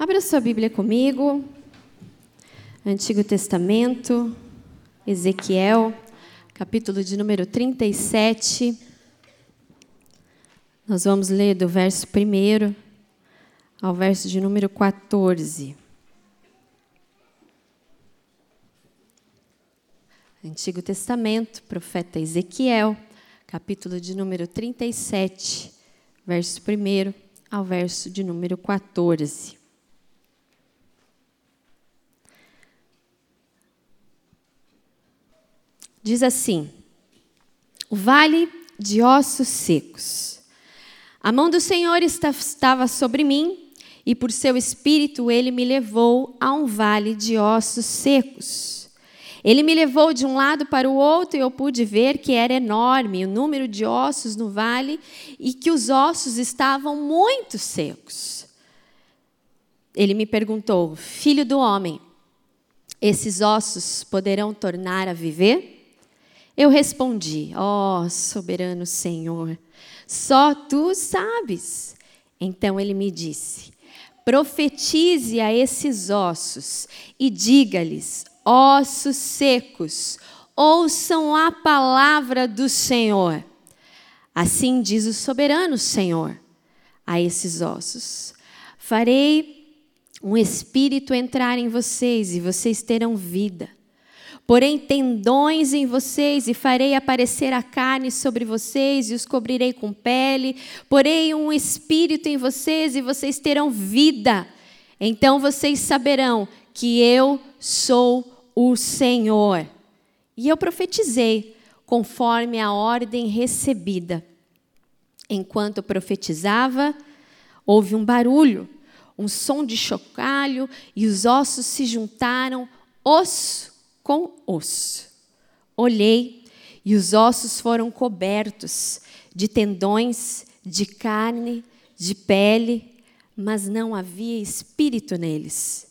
Abra sua Bíblia comigo. Antigo Testamento, Ezequiel, capítulo de número 37. Nós vamos ler do verso 1 ao verso de número 14. Antigo Testamento, profeta Ezequiel, capítulo de número 37, verso 1 ao verso de número 14. Diz assim: O vale de ossos secos. A mão do Senhor estava sobre mim, e por seu espírito ele me levou a um vale de ossos secos. Ele me levou de um lado para o outro e eu pude ver que era enorme o número de ossos no vale e que os ossos estavam muito secos. Ele me perguntou: Filho do homem, esses ossos poderão tornar a viver? Eu respondi: Ó oh, soberano Senhor, só tu sabes. Então ele me disse: Profetize a esses ossos e diga-lhes: Ossos secos, ouçam a palavra do Senhor. Assim diz o soberano Senhor a esses ossos: Farei um espírito entrar em vocês e vocês terão vida. Porém, tendões em vocês, e farei aparecer a carne sobre vocês, e os cobrirei com pele. Porém, um espírito em vocês, e vocês terão vida. Então vocês saberão que eu sou o Senhor. E eu profetizei, conforme a ordem recebida. Enquanto profetizava, houve um barulho, um som de chocalho, e os ossos se juntaram, osso com osso. Olhei e os ossos foram cobertos de tendões, de carne, de pele, mas não havia espírito neles.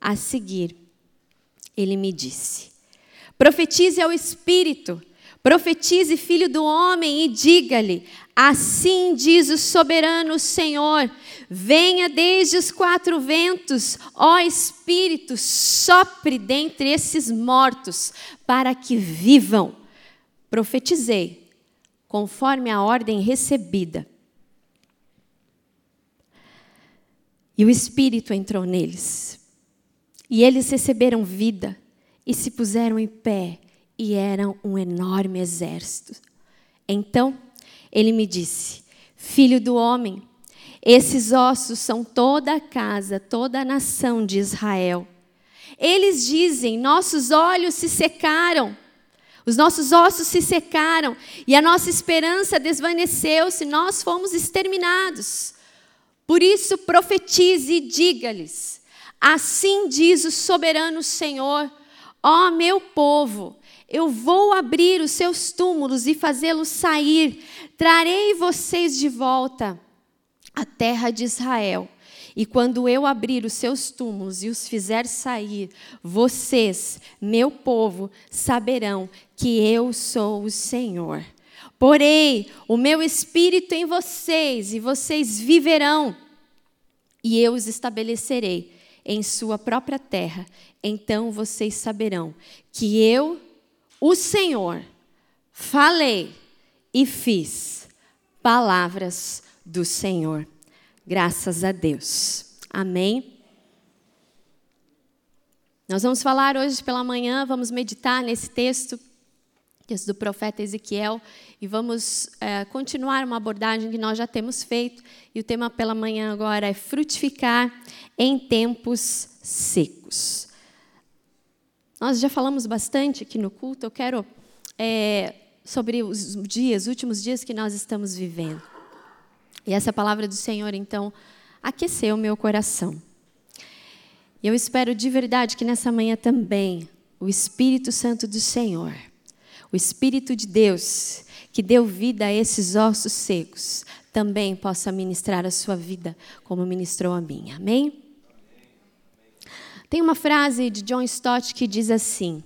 A seguir, ele me disse: Profetize ao espírito, profetize, filho do homem, e diga-lhe: Assim diz o soberano Senhor: Venha desde os quatro ventos, ó Espírito, sopre dentre esses mortos, para que vivam. Profetizei, conforme a ordem recebida. E o Espírito entrou neles. E eles receberam vida e se puseram em pé, e eram um enorme exército. Então ele me disse: Filho do homem, esses ossos são toda a casa, toda a nação de Israel. Eles dizem: nossos olhos se secaram, os nossos ossos se secaram e a nossa esperança desvaneceu-se, nós fomos exterminados. Por isso, profetize e diga-lhes: Assim diz o soberano Senhor, ó meu povo, eu vou abrir os seus túmulos e fazê-los sair, trarei vocês de volta a terra de Israel. E quando eu abrir os seus túmulos e os fizer sair, vocês, meu povo, saberão que eu sou o Senhor. Porei o meu espírito em vocês e vocês viverão, e eu os estabelecerei em sua própria terra. Então vocês saberão que eu, o Senhor, falei e fiz palavras do Senhor. Graças a Deus. Amém. Nós vamos falar hoje pela manhã, vamos meditar nesse texto, texto do profeta Ezequiel, e vamos é, continuar uma abordagem que nós já temos feito. E o tema pela manhã agora é frutificar em tempos secos. Nós já falamos bastante aqui no culto, eu quero é, sobre os dias, os últimos dias que nós estamos vivendo. E essa palavra do Senhor, então, aqueceu meu coração. E eu espero de verdade que nessa manhã também o Espírito Santo do Senhor, o Espírito de Deus, que deu vida a esses ossos secos, também possa ministrar a sua vida como ministrou a minha. Amém? Tem uma frase de John Stott que diz assim: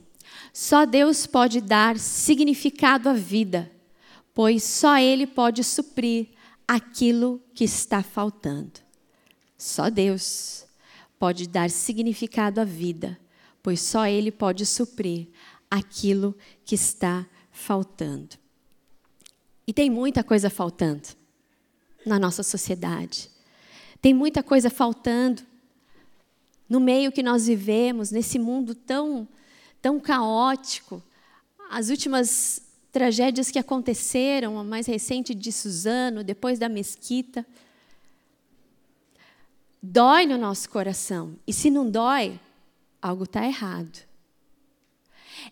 Só Deus pode dar significado à vida, pois só Ele pode suprir aquilo que está faltando. Só Deus pode dar significado à vida, pois só Ele pode suprir aquilo que está faltando. E tem muita coisa faltando na nossa sociedade. Tem muita coisa faltando no meio que nós vivemos, nesse mundo tão, tão caótico. As últimas tragédias que aconteceram, a mais recente de Suzano, depois da mesquita, dói no nosso coração. E se não dói, algo está errado.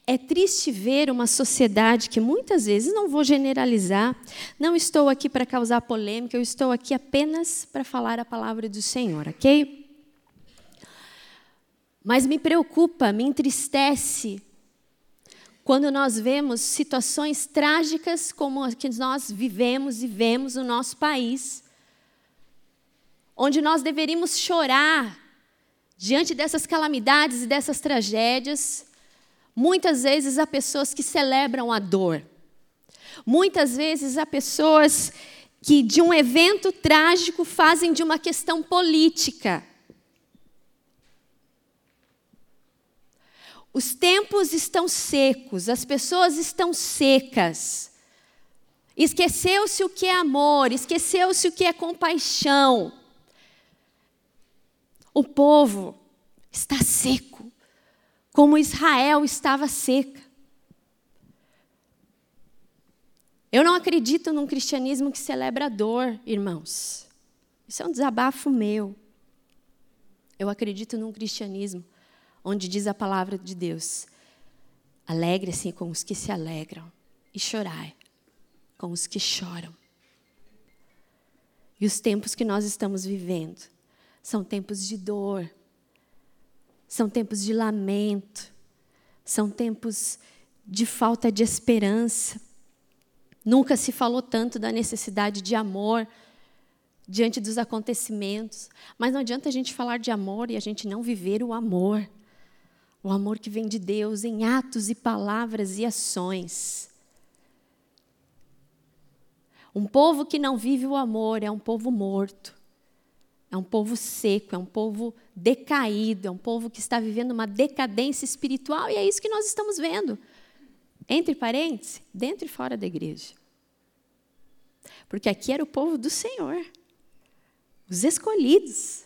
É triste ver uma sociedade que muitas vezes, não vou generalizar, não estou aqui para causar polêmica, eu estou aqui apenas para falar a palavra do Senhor, ok? Mas me preocupa, me entristece quando nós vemos situações trágicas como as que nós vivemos e vemos no nosso país, onde nós deveríamos chorar diante dessas calamidades e dessas tragédias. Muitas vezes há pessoas que celebram a dor. Muitas vezes há pessoas que de um evento trágico fazem de uma questão política. Os tempos estão secos, as pessoas estão secas. Esqueceu-se o que é amor, esqueceu-se o que é compaixão. O povo está seco, como Israel estava seca. Eu não acredito num cristianismo que celebra a dor, irmãos. Isso é um desabafo meu. Eu acredito num cristianismo onde diz a palavra de Deus: alegre-se com os que se alegram e chorai com os que choram. E os tempos que nós estamos vivendo são tempos de dor, são tempos de lamento, são tempos de falta de esperança. Nunca se falou tanto da necessidade de amor diante dos acontecimentos, mas não adianta a gente falar de amor e a gente não viver o amor. O amor que vem de Deus em atos e palavras e ações. Um povo que não vive o amor é um povo morto. É um povo seco, é um povo decaído, é um povo que está vivendo uma decadência espiritual e é isso que nós estamos vendo. Entre parênteses, dentro e fora da igreja. Porque aqui era o povo do Senhor, os escolhidos.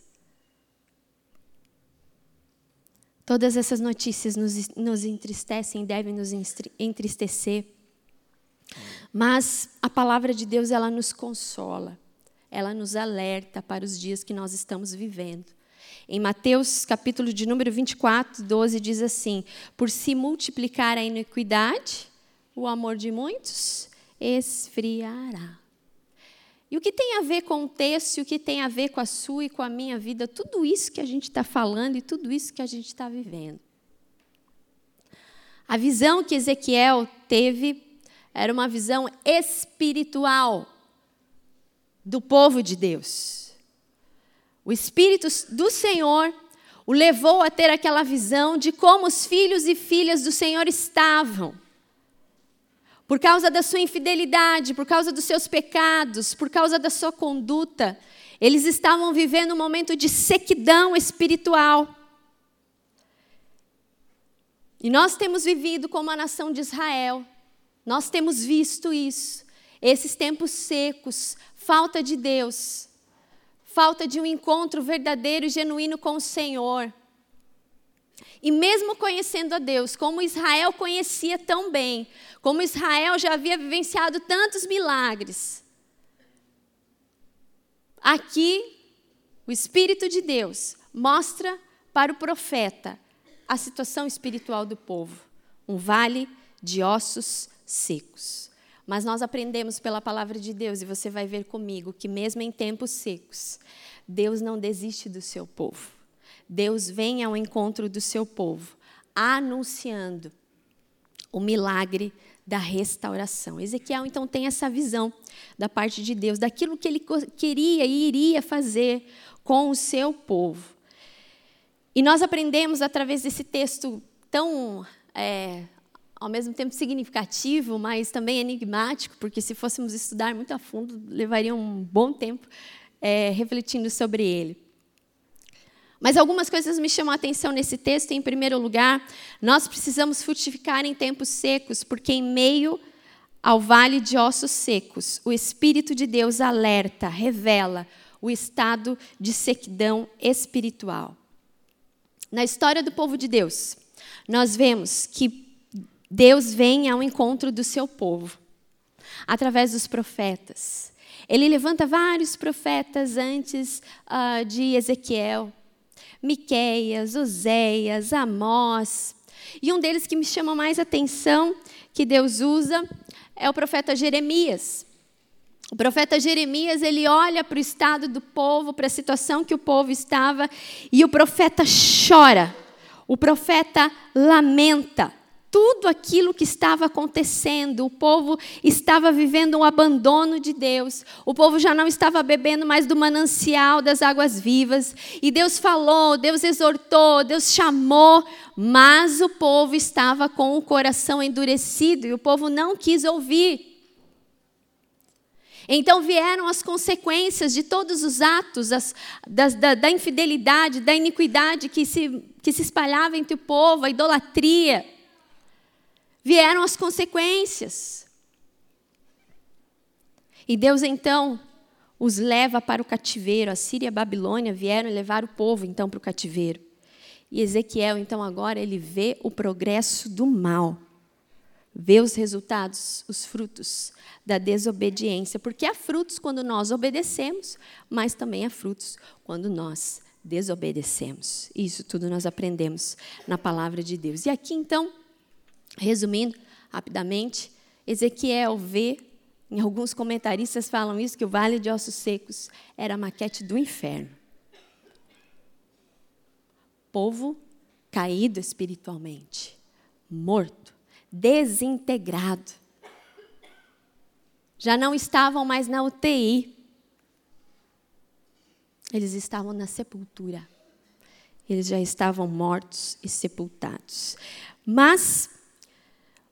Todas essas notícias nos, nos entristecem, devem nos entristecer. Mas a palavra de Deus, ela nos consola ela nos alerta para os dias que nós estamos vivendo. Em Mateus, capítulo de número 24, 12, diz assim: Por se multiplicar a iniquidade, o amor de muitos esfriará. E o que tem a ver com o texto, o que tem a ver com a sua e com a minha vida, tudo isso que a gente está falando e tudo isso que a gente está vivendo. A visão que Ezequiel teve era uma visão espiritual do povo de Deus. O Espírito do Senhor o levou a ter aquela visão de como os filhos e filhas do Senhor estavam. Por causa da sua infidelidade, por causa dos seus pecados, por causa da sua conduta, eles estavam vivendo um momento de sequidão espiritual. E nós temos vivido como a nação de Israel, nós temos visto isso, esses tempos secos, falta de Deus, falta de um encontro verdadeiro e genuíno com o Senhor. E mesmo conhecendo a Deus, como Israel conhecia tão bem, como Israel já havia vivenciado tantos milagres, aqui o Espírito de Deus mostra para o profeta a situação espiritual do povo um vale de ossos secos. Mas nós aprendemos pela palavra de Deus, e você vai ver comigo, que mesmo em tempos secos, Deus não desiste do seu povo. Deus vem ao encontro do seu povo, anunciando o milagre da restauração. Ezequiel então tem essa visão da parte de Deus, daquilo que ele queria e iria fazer com o seu povo. E nós aprendemos através desse texto tão é, ao mesmo tempo significativo, mas também enigmático, porque se fôssemos estudar muito a fundo, levaria um bom tempo é, refletindo sobre ele. Mas algumas coisas me chamam a atenção nesse texto. Em primeiro lugar, nós precisamos frutificar em tempos secos, porque em meio ao vale de ossos secos, o Espírito de Deus alerta, revela o estado de sequidão espiritual. Na história do povo de Deus, nós vemos que Deus vem ao encontro do seu povo através dos profetas. Ele levanta vários profetas antes uh, de Ezequiel, Miqueias, Oséias, Amós. E um deles que me chama mais atenção, que Deus usa, é o profeta Jeremias. O profeta Jeremias, ele olha para o estado do povo, para a situação que o povo estava, e o profeta chora. O profeta lamenta tudo aquilo que estava acontecendo. O povo estava vivendo um abandono de Deus. O povo já não estava bebendo mais do manancial das águas vivas. E Deus falou, Deus exortou, Deus chamou, mas o povo estava com o coração endurecido e o povo não quis ouvir. Então vieram as consequências de todos os atos as, da, da, da infidelidade, da iniquidade que se, que se espalhava entre o povo, a idolatria vieram as consequências. E Deus então os leva para o cativeiro. A Síria e a Babilônia vieram levar o povo então para o cativeiro. E Ezequiel, então, agora ele vê o progresso do mal, vê os resultados, os frutos da desobediência, porque há frutos quando nós obedecemos, mas também há frutos quando nós desobedecemos. Isso tudo nós aprendemos na palavra de Deus. E aqui, então, Resumindo rapidamente, Ezequiel vê, em alguns comentaristas falam isso, que o Vale de Ossos Secos era a maquete do inferno. Povo caído espiritualmente, morto, desintegrado. Já não estavam mais na UTI. Eles estavam na sepultura. Eles já estavam mortos e sepultados. Mas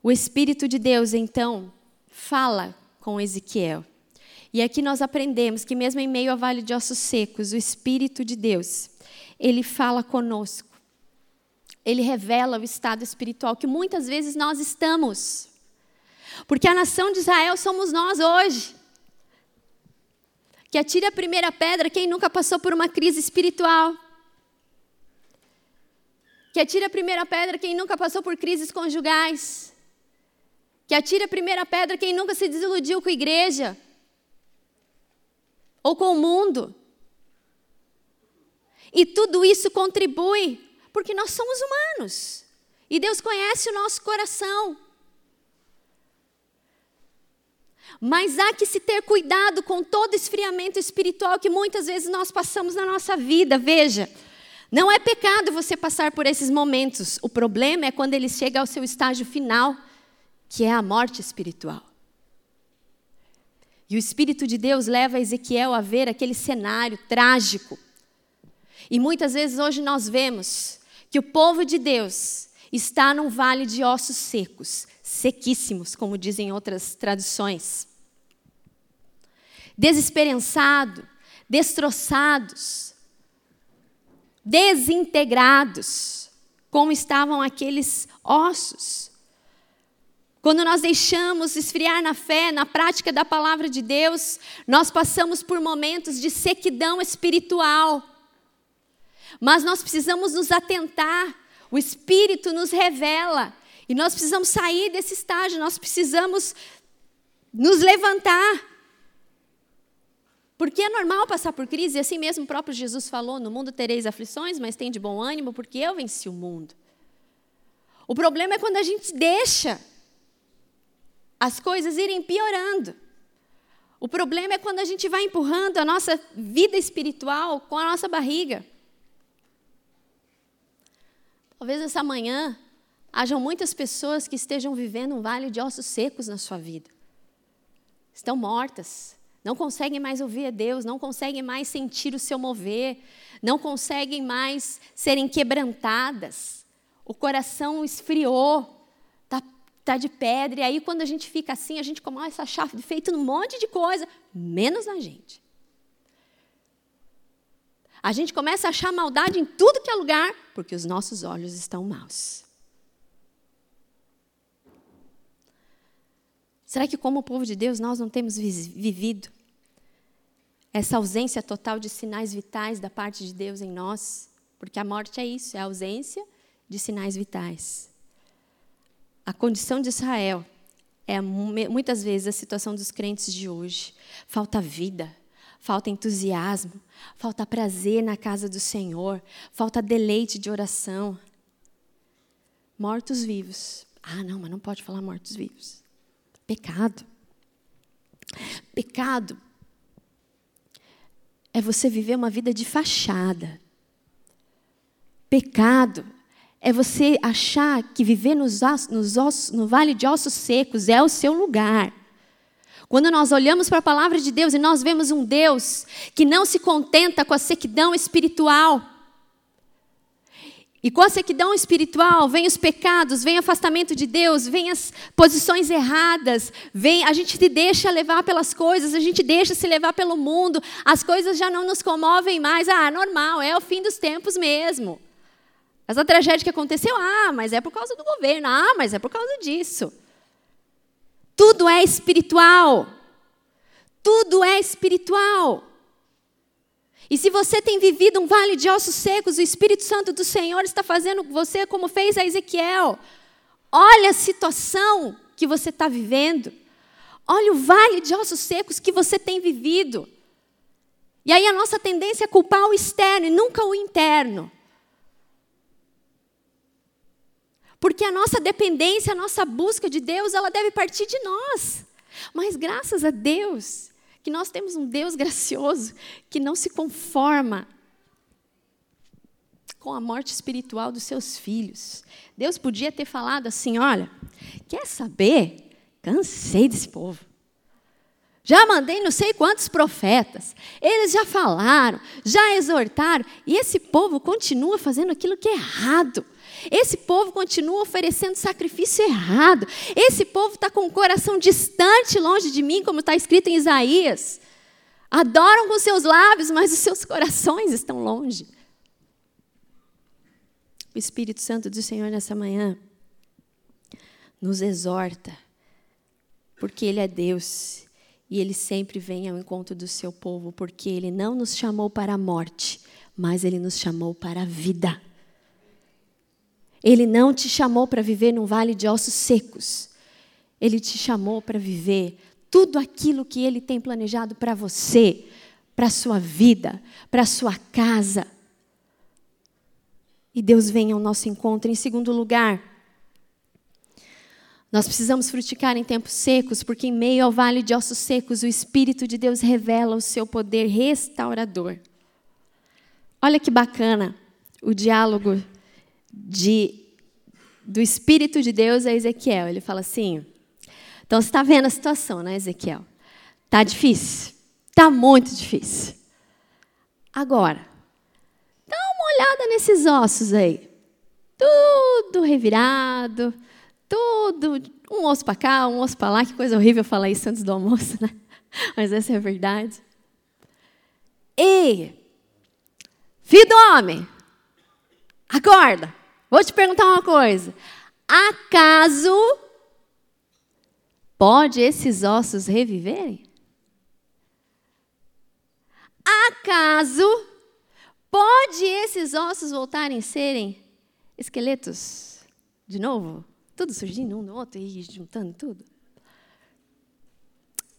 o Espírito de Deus, então, fala com Ezequiel. E aqui nós aprendemos que, mesmo em meio ao vale de ossos secos, o Espírito de Deus, ele fala conosco. Ele revela o estado espiritual que muitas vezes nós estamos. Porque a nação de Israel somos nós hoje. Que atire a primeira pedra quem nunca passou por uma crise espiritual. Que atire a primeira pedra quem nunca passou por crises conjugais. Que atire a primeira pedra quem nunca se desiludiu com a igreja ou com o mundo. E tudo isso contribui, porque nós somos humanos. E Deus conhece o nosso coração. Mas há que se ter cuidado com todo esfriamento espiritual que muitas vezes nós passamos na nossa vida. Veja, não é pecado você passar por esses momentos. O problema é quando ele chega ao seu estágio final que é a morte espiritual. E o Espírito de Deus leva Ezequiel a ver aquele cenário trágico. E muitas vezes hoje nós vemos que o povo de Deus está num vale de ossos secos, sequíssimos, como dizem outras traduções. Desesperançado, destroçados, desintegrados, como estavam aqueles ossos. Quando nós deixamos esfriar na fé, na prática da palavra de Deus, nós passamos por momentos de sequidão espiritual. Mas nós precisamos nos atentar, o Espírito nos revela, e nós precisamos sair desse estágio, nós precisamos nos levantar. Porque é normal passar por crise, e assim mesmo o próprio Jesus falou: no mundo tereis aflições, mas tem de bom ânimo, porque eu venci o mundo. O problema é quando a gente deixa as coisas irem piorando. O problema é quando a gente vai empurrando a nossa vida espiritual com a nossa barriga. Talvez essa manhã hajam muitas pessoas que estejam vivendo um vale de ossos secos na sua vida. Estão mortas, não conseguem mais ouvir a Deus, não conseguem mais sentir o seu mover, não conseguem mais serem quebrantadas. O coração esfriou, está de pedra. E aí, quando a gente fica assim, a gente começa a achar feito um monte de coisa, menos na gente. A gente começa a achar maldade em tudo que é lugar, porque os nossos olhos estão maus. Será que, como povo de Deus, nós não temos vivido essa ausência total de sinais vitais da parte de Deus em nós? Porque a morte é isso, é a ausência de sinais vitais. A condição de Israel é muitas vezes a situação dos crentes de hoje. Falta vida, falta entusiasmo, falta prazer na casa do Senhor, falta deleite de oração. Mortos-vivos. Ah, não, mas não pode falar mortos-vivos. Pecado. Pecado é você viver uma vida de fachada. Pecado é você achar que viver nos, nos ossos, no vale de ossos secos é o seu lugar. Quando nós olhamos para a palavra de Deus e nós vemos um Deus que não se contenta com a sequidão espiritual, e com a sequidão espiritual vem os pecados, vem o afastamento de Deus, vem as posições erradas, vem a gente se deixa levar pelas coisas, a gente deixa se levar pelo mundo, as coisas já não nos comovem mais. Ah, normal, é o fim dos tempos mesmo. Essa tragédia que aconteceu, ah, mas é por causa do governo, ah, mas é por causa disso. Tudo é espiritual. Tudo é espiritual. E se você tem vivido um vale de ossos secos, o Espírito Santo do Senhor está fazendo com você como fez a Ezequiel. Olha a situação que você está vivendo. Olha o vale de ossos secos que você tem vivido. E aí a nossa tendência é culpar o externo e nunca o interno. Porque a nossa dependência, a nossa busca de Deus, ela deve partir de nós. Mas graças a Deus, que nós temos um Deus gracioso que não se conforma com a morte espiritual dos seus filhos. Deus podia ter falado assim: olha, quer saber? Cansei desse povo. Já mandei não sei quantos profetas. Eles já falaram, já exortaram, e esse povo continua fazendo aquilo que é errado. Esse povo continua oferecendo sacrifício errado. Esse povo está com o coração distante, longe de mim, como está escrito em Isaías. Adoram com seus lábios, mas os seus corações estão longe. O Espírito Santo do Senhor nessa manhã nos exorta, porque Ele é Deus e Ele sempre vem ao encontro do seu povo, porque Ele não nos chamou para a morte, mas Ele nos chamou para a vida. Ele não te chamou para viver num vale de ossos secos. Ele te chamou para viver tudo aquilo que ele tem planejado para você, para a sua vida, para a sua casa. E Deus vem ao nosso encontro. Em segundo lugar, nós precisamos frutificar em tempos secos, porque em meio ao vale de ossos secos, o Espírito de Deus revela o seu poder restaurador. Olha que bacana o diálogo de, do Espírito de Deus a Ezequiel. Ele fala assim: então você está vendo a situação, né, Ezequiel? Tá difícil, tá muito difícil. Agora, dá uma olhada nesses ossos aí, tudo revirado, tudo um osso para cá, um osso para lá. Que coisa horrível falar isso antes do almoço, né? Mas essa é a verdade. E filho do homem, acorda. Vou te perguntar uma coisa. Acaso pode esses ossos reviverem? Acaso pode esses ossos voltarem a serem esqueletos de novo? Tudo surgindo um no outro e juntando tudo.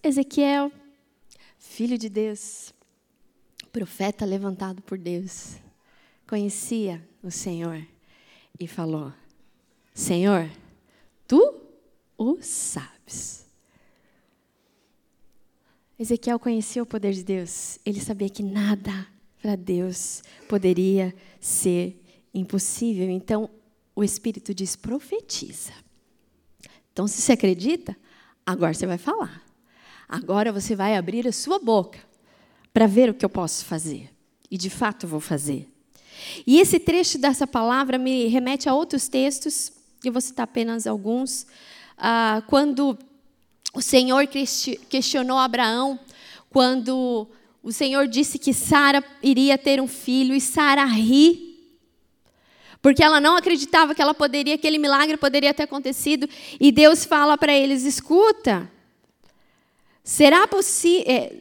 Ezequiel, filho de Deus, profeta levantado por Deus, conhecia o Senhor e falou: Senhor, tu o sabes. Ezequiel conhecia o poder de Deus. Ele sabia que nada para Deus poderia ser impossível. Então, o Espírito diz: profetiza. Então, se você acredita, agora você vai falar. Agora você vai abrir a sua boca para ver o que eu posso fazer. E de fato vou fazer. E esse trecho dessa palavra me remete a outros textos, eu vou citar apenas alguns. Ah, quando o Senhor questionou Abraão, quando o Senhor disse que Sara iria ter um filho e Sara ri. Porque ela não acreditava que ela poderia, aquele milagre poderia ter acontecido. E Deus fala para eles: escuta, será possível. É,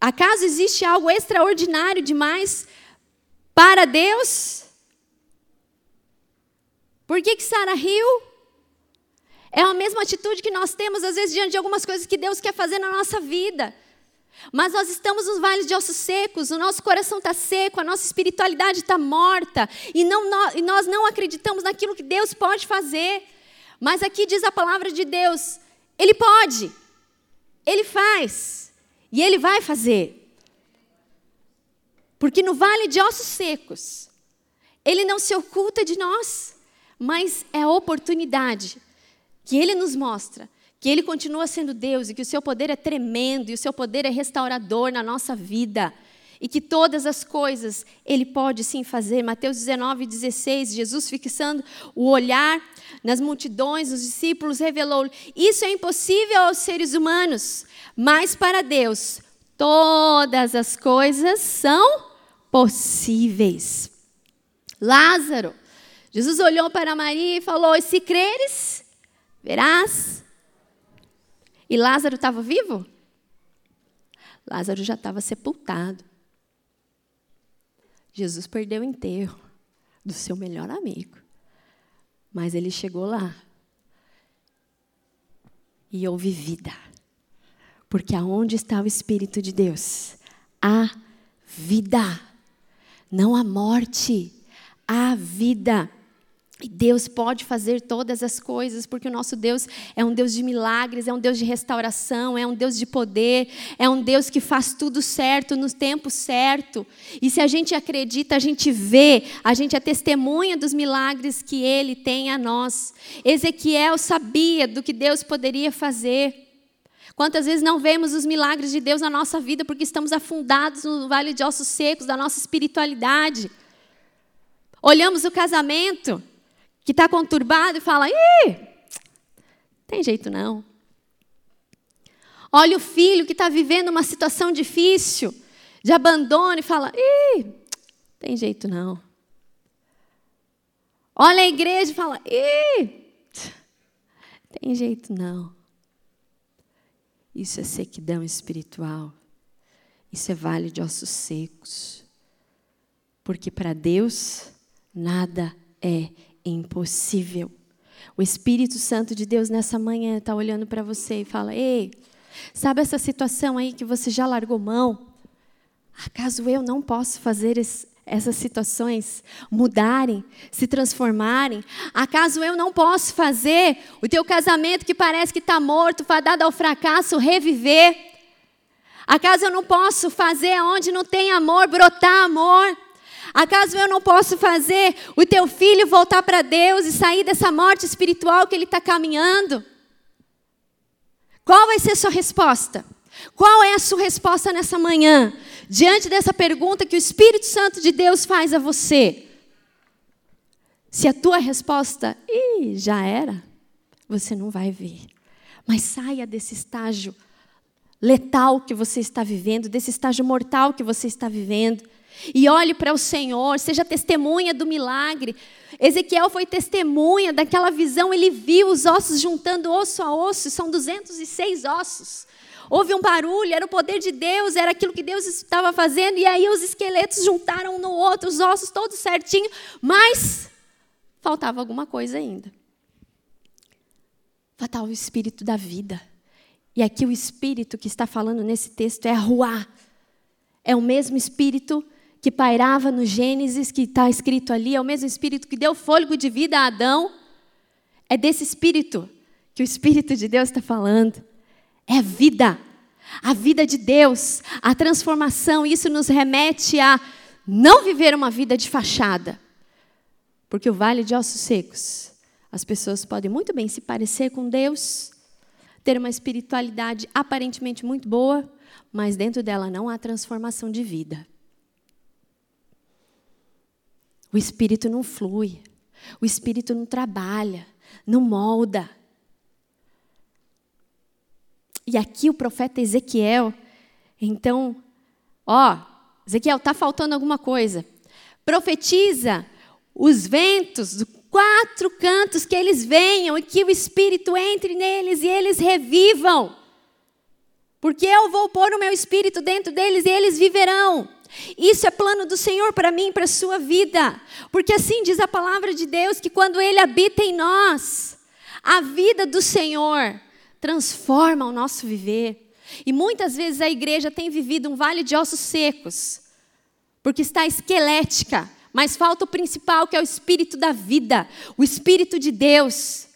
acaso existe algo extraordinário demais para Deus? Por que, que Sara riu? É a mesma atitude que nós temos, às vezes, diante de algumas coisas que Deus quer fazer na nossa vida. Mas nós estamos nos vales de ossos secos, o nosso coração está seco, a nossa espiritualidade está morta, e, não, e nós não acreditamos naquilo que Deus pode fazer. Mas aqui diz a palavra de Deus: Ele pode, Ele faz, e Ele vai fazer. Porque no vale de ossos secos, Ele não se oculta de nós, mas é a oportunidade que Ele nos mostra que Ele continua sendo Deus e que o seu poder é tremendo e o seu poder é restaurador na nossa vida. E que todas as coisas Ele pode sim fazer. Mateus 19, 16, Jesus fixando o olhar nas multidões, os discípulos revelou: Isso é impossível aos seres humanos, mas para Deus todas as coisas são possíveis. Lázaro, Jesus olhou para Maria e falou: Se creres, verás e Lázaro estava vivo? Lázaro já estava sepultado. Jesus perdeu o enterro do seu melhor amigo. Mas ele chegou lá. E houve vida. Porque aonde está o Espírito de Deus? Há vida. Não há morte. Há vida. E Deus pode fazer todas as coisas, porque o nosso Deus é um Deus de milagres, é um Deus de restauração, é um Deus de poder, é um Deus que faz tudo certo no tempo certo. E se a gente acredita, a gente vê, a gente é testemunha dos milagres que Ele tem a nós. Ezequiel sabia do que Deus poderia fazer. Quantas vezes não vemos os milagres de Deus na nossa vida porque estamos afundados no vale de ossos secos da nossa espiritualidade? Olhamos o casamento que está conturbado e fala: ih, tem jeito não. Olha o filho que está vivendo uma situação difícil, de abandono, e fala: ih, tem jeito não. Olha a igreja e fala: ih, tem jeito não. Isso é sequidão espiritual. Isso é vale de ossos secos. Porque para Deus nada é impossível. O Espírito Santo de Deus nessa manhã está olhando para você e fala: Ei, sabe essa situação aí que você já largou mão? Acaso eu não posso fazer essas situações mudarem, se transformarem? Acaso eu não posso fazer o teu casamento que parece que está morto, fadado ao fracasso, reviver? Acaso eu não posso fazer onde não tem amor, brotar amor? Acaso eu não posso fazer o teu filho voltar para Deus e sair dessa morte espiritual que ele está caminhando? Qual vai ser a sua resposta? Qual é a sua resposta nessa manhã, diante dessa pergunta que o Espírito Santo de Deus faz a você? Se a tua resposta, e já era, você não vai ver. Mas saia desse estágio letal que você está vivendo, desse estágio mortal que você está vivendo. E olhe para o Senhor, seja testemunha do milagre. Ezequiel foi testemunha daquela visão, ele viu os ossos juntando osso a osso, são 206 ossos. Houve um barulho, era o poder de Deus, era aquilo que Deus estava fazendo, e aí os esqueletos juntaram um no outro, os ossos todos certinho, mas faltava alguma coisa ainda. Faltava o espírito da vida. E aqui o espírito que está falando nesse texto é Ruá. É o mesmo espírito que pairava no Gênesis, que está escrito ali, é o mesmo Espírito que deu fôlego de vida a Adão. É desse Espírito que o Espírito de Deus está falando. É vida, a vida de Deus, a transformação. Isso nos remete a não viver uma vida de fachada. Porque o vale de ossos secos, as pessoas podem muito bem se parecer com Deus, ter uma espiritualidade aparentemente muito boa, mas dentro dela não há transformação de vida. O espírito não flui, o espírito não trabalha, não molda. E aqui o profeta Ezequiel, então, Ó, Ezequiel, está faltando alguma coisa. Profetiza os ventos dos quatro cantos que eles venham e que o Espírito entre neles e eles revivam. Porque eu vou pôr o meu Espírito dentro deles e eles viverão. Isso é plano do Senhor para mim, para a sua vida. Porque assim diz a palavra de Deus que quando Ele habita em nós, a vida do Senhor transforma o nosso viver. E muitas vezes a igreja tem vivido um vale de ossos secos, porque está esquelética, mas falta o principal, que é o espírito da vida, o espírito de Deus,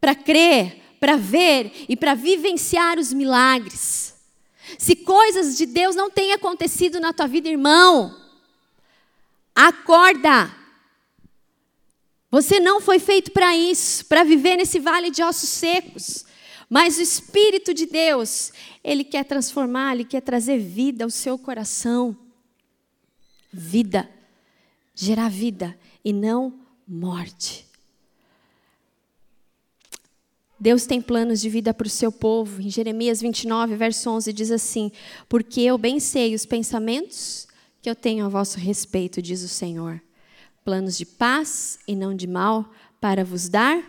para crer, para ver e para vivenciar os milagres. Se coisas de Deus não têm acontecido na tua vida, irmão, acorda. Você não foi feito para isso, para viver nesse vale de ossos secos. Mas o Espírito de Deus, ele quer transformar, ele quer trazer vida ao seu coração. Vida. Gerar vida e não morte. Deus tem planos de vida para o seu povo. Em Jeremias 29, verso 11, diz assim: Porque eu bem sei os pensamentos que eu tenho a vosso respeito, diz o Senhor. Planos de paz e não de mal, para vos dar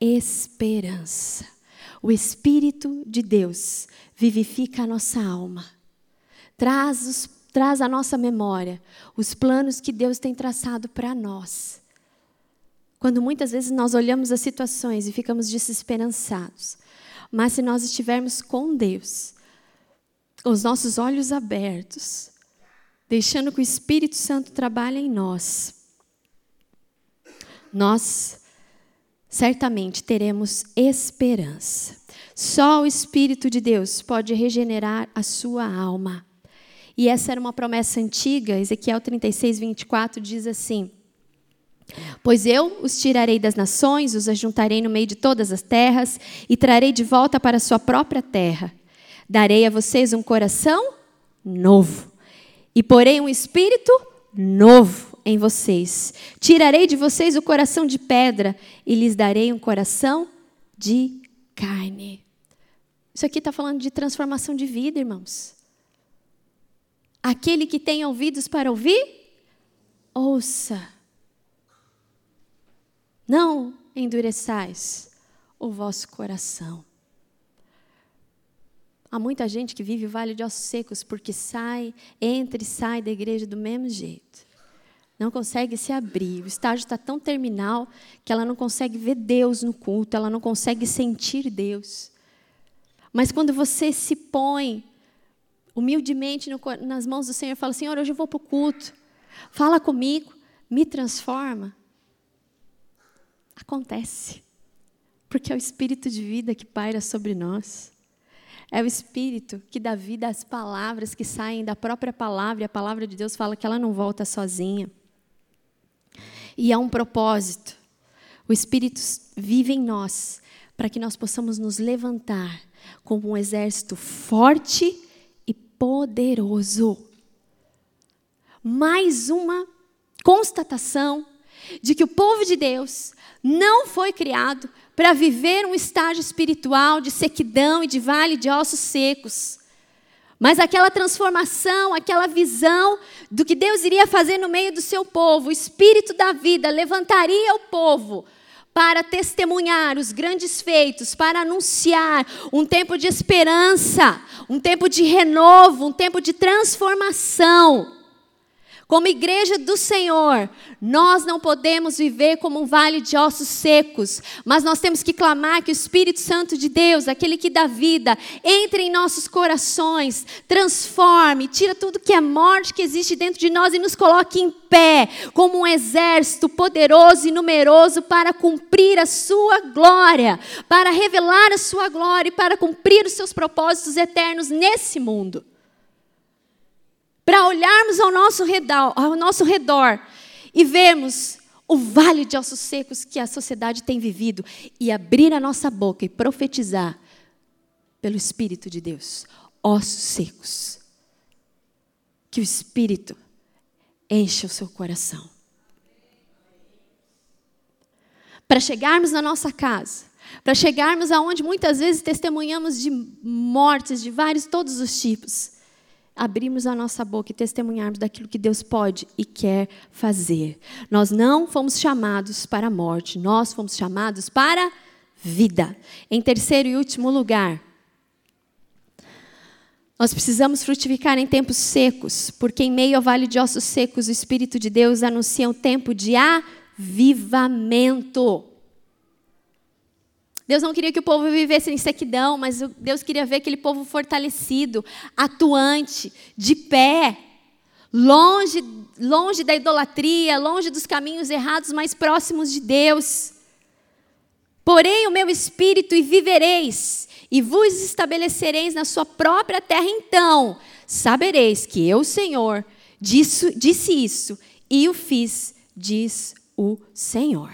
esperança. O Espírito de Deus vivifica a nossa alma, traz, os, traz à nossa memória os planos que Deus tem traçado para nós. Quando muitas vezes nós olhamos as situações e ficamos desesperançados. Mas se nós estivermos com Deus, com os nossos olhos abertos, deixando que o Espírito Santo trabalhe em nós, nós certamente teremos esperança. Só o Espírito de Deus pode regenerar a sua alma. E essa era uma promessa antiga, Ezequiel 36, 24 diz assim: Pois eu os tirarei das nações, os ajuntarei no meio de todas as terras e trarei de volta para a sua própria terra. Darei a vocês um coração novo e porei um espírito novo em vocês. Tirarei de vocês o coração de pedra e lhes darei um coração de carne. Isso aqui está falando de transformação de vida, irmãos. Aquele que tem ouvidos para ouvir, ouça. Não endureçais o vosso coração. Há muita gente que vive o vale de ossos secos porque sai, entra e sai da igreja do mesmo jeito. Não consegue se abrir. O estágio está tão terminal que ela não consegue ver Deus no culto, ela não consegue sentir Deus. Mas quando você se põe humildemente no, nas mãos do Senhor fala: Senhor, hoje eu vou para o culto, fala comigo, me transforma acontece. Porque é o espírito de vida que paira sobre nós. É o espírito que dá vida às palavras que saem da própria palavra, e a palavra de Deus fala que ela não volta sozinha. E há um propósito. O espírito vive em nós para que nós possamos nos levantar como um exército forte e poderoso. Mais uma constatação de que o povo de Deus não foi criado para viver um estágio espiritual de sequidão e de vale de ossos secos. Mas aquela transformação, aquela visão do que Deus iria fazer no meio do seu povo, o espírito da vida levantaria o povo para testemunhar os grandes feitos, para anunciar um tempo de esperança, um tempo de renovo, um tempo de transformação. Como igreja do Senhor, nós não podemos viver como um vale de ossos secos, mas nós temos que clamar que o Espírito Santo de Deus, aquele que dá vida, entre em nossos corações, transforme, tira tudo que é morte que existe dentro de nós e nos coloque em pé, como um exército poderoso e numeroso para cumprir a sua glória, para revelar a sua glória e para cumprir os seus propósitos eternos nesse mundo olharmos ao nosso, redor, ao nosso redor e vermos o vale de ossos secos que a sociedade tem vivido e abrir a nossa boca e profetizar pelo Espírito de Deus. Ossos secos. Que o Espírito encha o seu coração. Para chegarmos na nossa casa, para chegarmos aonde muitas vezes testemunhamos de mortes de vários, todos os tipos abrirmos a nossa boca e testemunharmos daquilo que Deus pode e quer fazer. Nós não fomos chamados para a morte, nós fomos chamados para vida. Em terceiro e último lugar, nós precisamos frutificar em tempos secos, porque em meio ao vale de ossos secos, o Espírito de Deus anuncia um tempo de avivamento. Deus não queria que o povo vivesse em sequidão, mas Deus queria ver aquele povo fortalecido, atuante, de pé, longe, longe da idolatria, longe dos caminhos errados, mais próximos de Deus. Porém, o meu espírito e vivereis, e vos estabelecereis na sua própria terra, então sabereis que eu, Senhor, disse, disse isso e o fiz, diz o Senhor.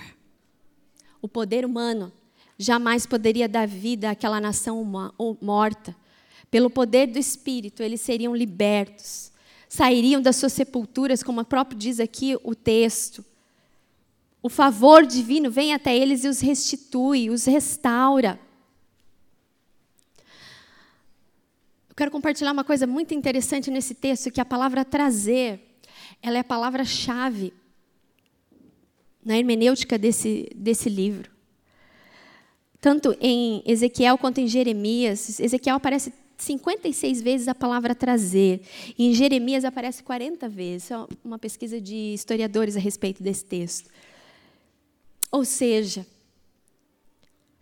O poder humano jamais poderia dar vida àquela nação morta. Pelo poder do Espírito, eles seriam libertos, sairiam das suas sepulturas, como próprio diz aqui o texto. O favor divino vem até eles e os restitui, os restaura. Eu quero compartilhar uma coisa muito interessante nesse texto, que a palavra trazer, ela é a palavra-chave na hermenêutica desse, desse livro. Tanto em Ezequiel quanto em Jeremias, Ezequiel aparece 56 vezes a palavra trazer. E em Jeremias aparece 40 vezes. É uma pesquisa de historiadores a respeito desse texto. Ou seja,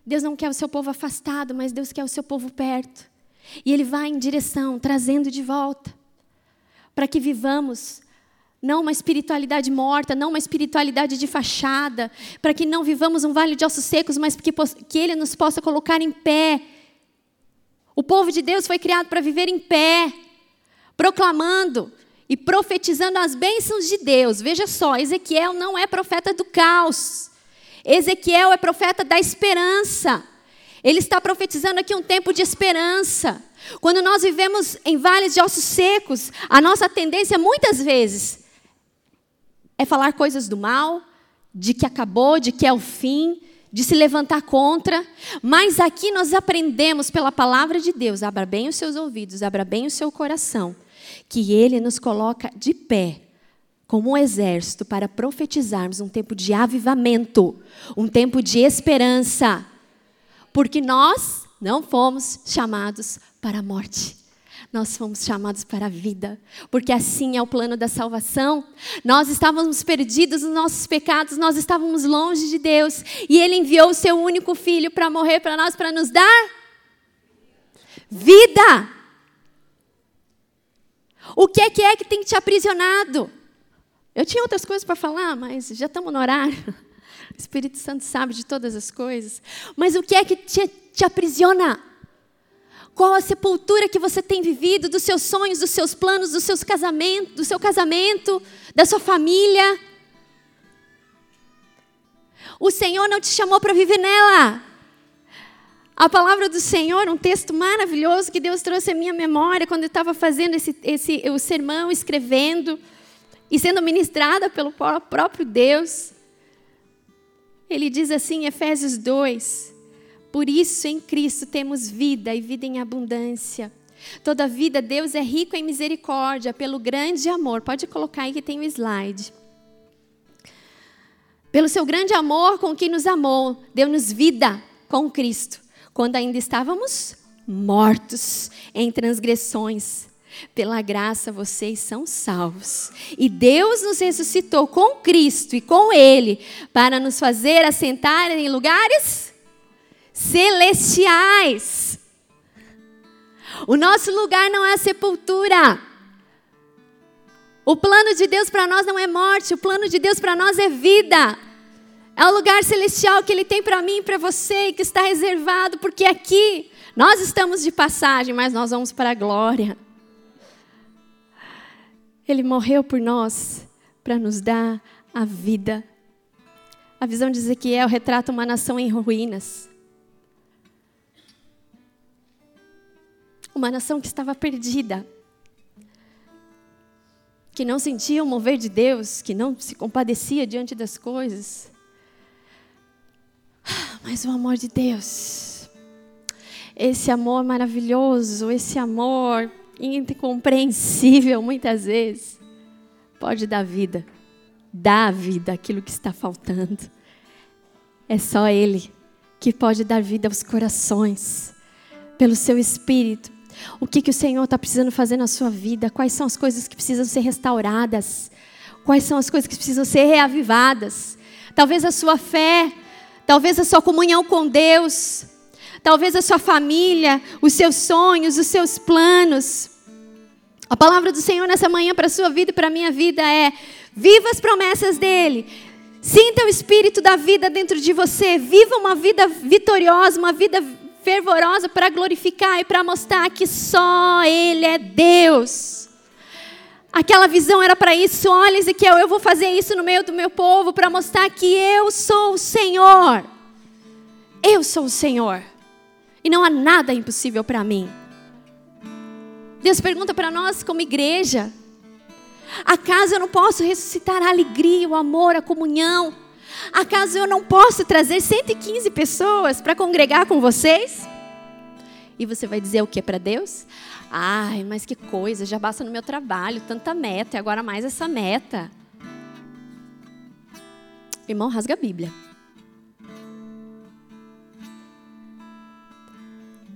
Deus não quer o seu povo afastado, mas Deus quer o seu povo perto. E Ele vai em direção, trazendo de volta, para que vivamos não uma espiritualidade morta, não uma espiritualidade de fachada, para que não vivamos um vale de ossos secos, mas que, que Ele nos possa colocar em pé. O povo de Deus foi criado para viver em pé, proclamando e profetizando as bênçãos de Deus. Veja só, Ezequiel não é profeta do caos. Ezequiel é profeta da esperança. Ele está profetizando aqui um tempo de esperança. Quando nós vivemos em vales de ossos secos, a nossa tendência muitas vezes é falar coisas do mal, de que acabou, de que é o fim, de se levantar contra. Mas aqui nós aprendemos pela palavra de Deus, abra bem os seus ouvidos, abra bem o seu coração, que Ele nos coloca de pé, como um exército, para profetizarmos um tempo de avivamento, um tempo de esperança. Porque nós não fomos chamados para a morte nós fomos chamados para a vida, porque assim é o plano da salvação. Nós estávamos perdidos nos nossos pecados, nós estávamos longe de Deus, e Ele enviou o Seu único Filho para morrer para nós, para nos dar vida. O que é que é que tem te aprisionado? Eu tinha outras coisas para falar, mas já estamos no horário. O Espírito Santo sabe de todas as coisas. Mas o que é que te, te aprisiona? Qual a sepultura que você tem vivido dos seus sonhos, dos seus planos, dos seus casamentos, do seu casamento, da sua família? O Senhor não te chamou para viver nela. A palavra do Senhor, um texto maravilhoso que Deus trouxe à minha memória quando eu estava fazendo esse, esse, o sermão, escrevendo e sendo ministrada pelo próprio Deus. Ele diz assim, Efésios 2, por isso, em Cristo temos vida e vida em abundância. Toda vida, Deus é rico em misericórdia, pelo grande amor. Pode colocar aí que tem o slide. Pelo seu grande amor com que nos amou, deu-nos vida com Cristo, quando ainda estávamos mortos em transgressões. Pela graça vocês são salvos. E Deus nos ressuscitou com Cristo e com Ele para nos fazer assentar em lugares celestiais. O nosso lugar não é a sepultura. O plano de Deus para nós não é morte, o plano de Deus para nós é vida. É o lugar celestial que Ele tem para mim e para você, que está reservado, porque aqui nós estamos de passagem, mas nós vamos para a glória. Ele morreu por nós para nos dar a vida. A visão de Ezequiel retrata uma nação em ruínas. Uma nação que estava perdida, que não sentia o mover de Deus, que não se compadecia diante das coisas. Mas o amor de Deus, esse amor maravilhoso, esse amor incompreensível muitas vezes, pode dar vida. Dá vida aquilo que está faltando. É só Ele que pode dar vida aos corações, pelo seu espírito. O que, que o Senhor está precisando fazer na sua vida? Quais são as coisas que precisam ser restauradas? Quais são as coisas que precisam ser reavivadas? Talvez a sua fé, talvez a sua comunhão com Deus, talvez a sua família, os seus sonhos, os seus planos. A palavra do Senhor nessa manhã para a sua vida e para a minha vida é: viva as promessas dEle, sinta o espírito da vida dentro de você, viva uma vida vitoriosa, uma vida fervorosa para glorificar e para mostrar que só Ele é Deus. Aquela visão era para isso. Olha, Ezequiel, eu vou fazer isso no meio do meu povo para mostrar que eu sou o Senhor. Eu sou o Senhor. E não há nada impossível para mim. Deus pergunta para nós, como igreja: acaso eu não posso ressuscitar a alegria, o amor, a comunhão? Acaso eu não posso trazer 115 pessoas para congregar com vocês? E você vai dizer o que para Deus? Ai, mas que coisa, já basta no meu trabalho, tanta meta, e agora mais essa meta. Irmão, rasga a Bíblia.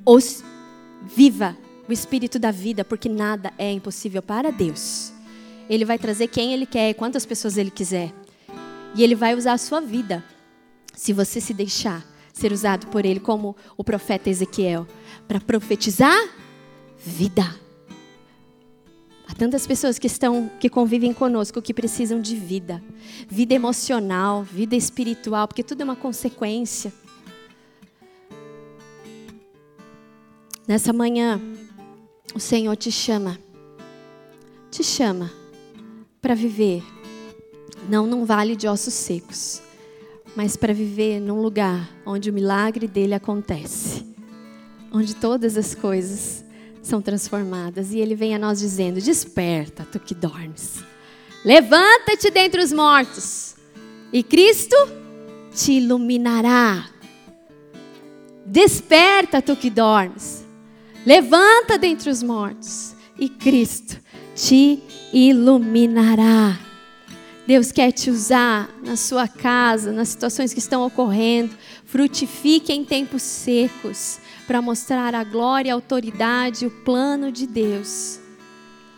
Os, viva o espírito da vida, porque nada é impossível para Deus. Ele vai trazer quem Ele quer e quantas pessoas Ele quiser. E Ele vai usar a sua vida, se você se deixar ser usado por Ele, como o profeta Ezequiel, para profetizar vida. Há tantas pessoas que estão, que convivem conosco, que precisam de vida, vida emocional, vida espiritual, porque tudo é uma consequência. Nessa manhã, o Senhor te chama, te chama para viver não num vale de ossos secos, mas para viver num lugar onde o milagre dele acontece, onde todas as coisas são transformadas e ele vem a nós dizendo: Desperta, tu que dormes, levanta-te dentre os mortos e Cristo te iluminará. Desperta, tu que dormes, levanta dentre os mortos e Cristo te iluminará. Deus quer te usar na sua casa, nas situações que estão ocorrendo. Frutifique em tempos secos para mostrar a glória, a autoridade, o plano de Deus.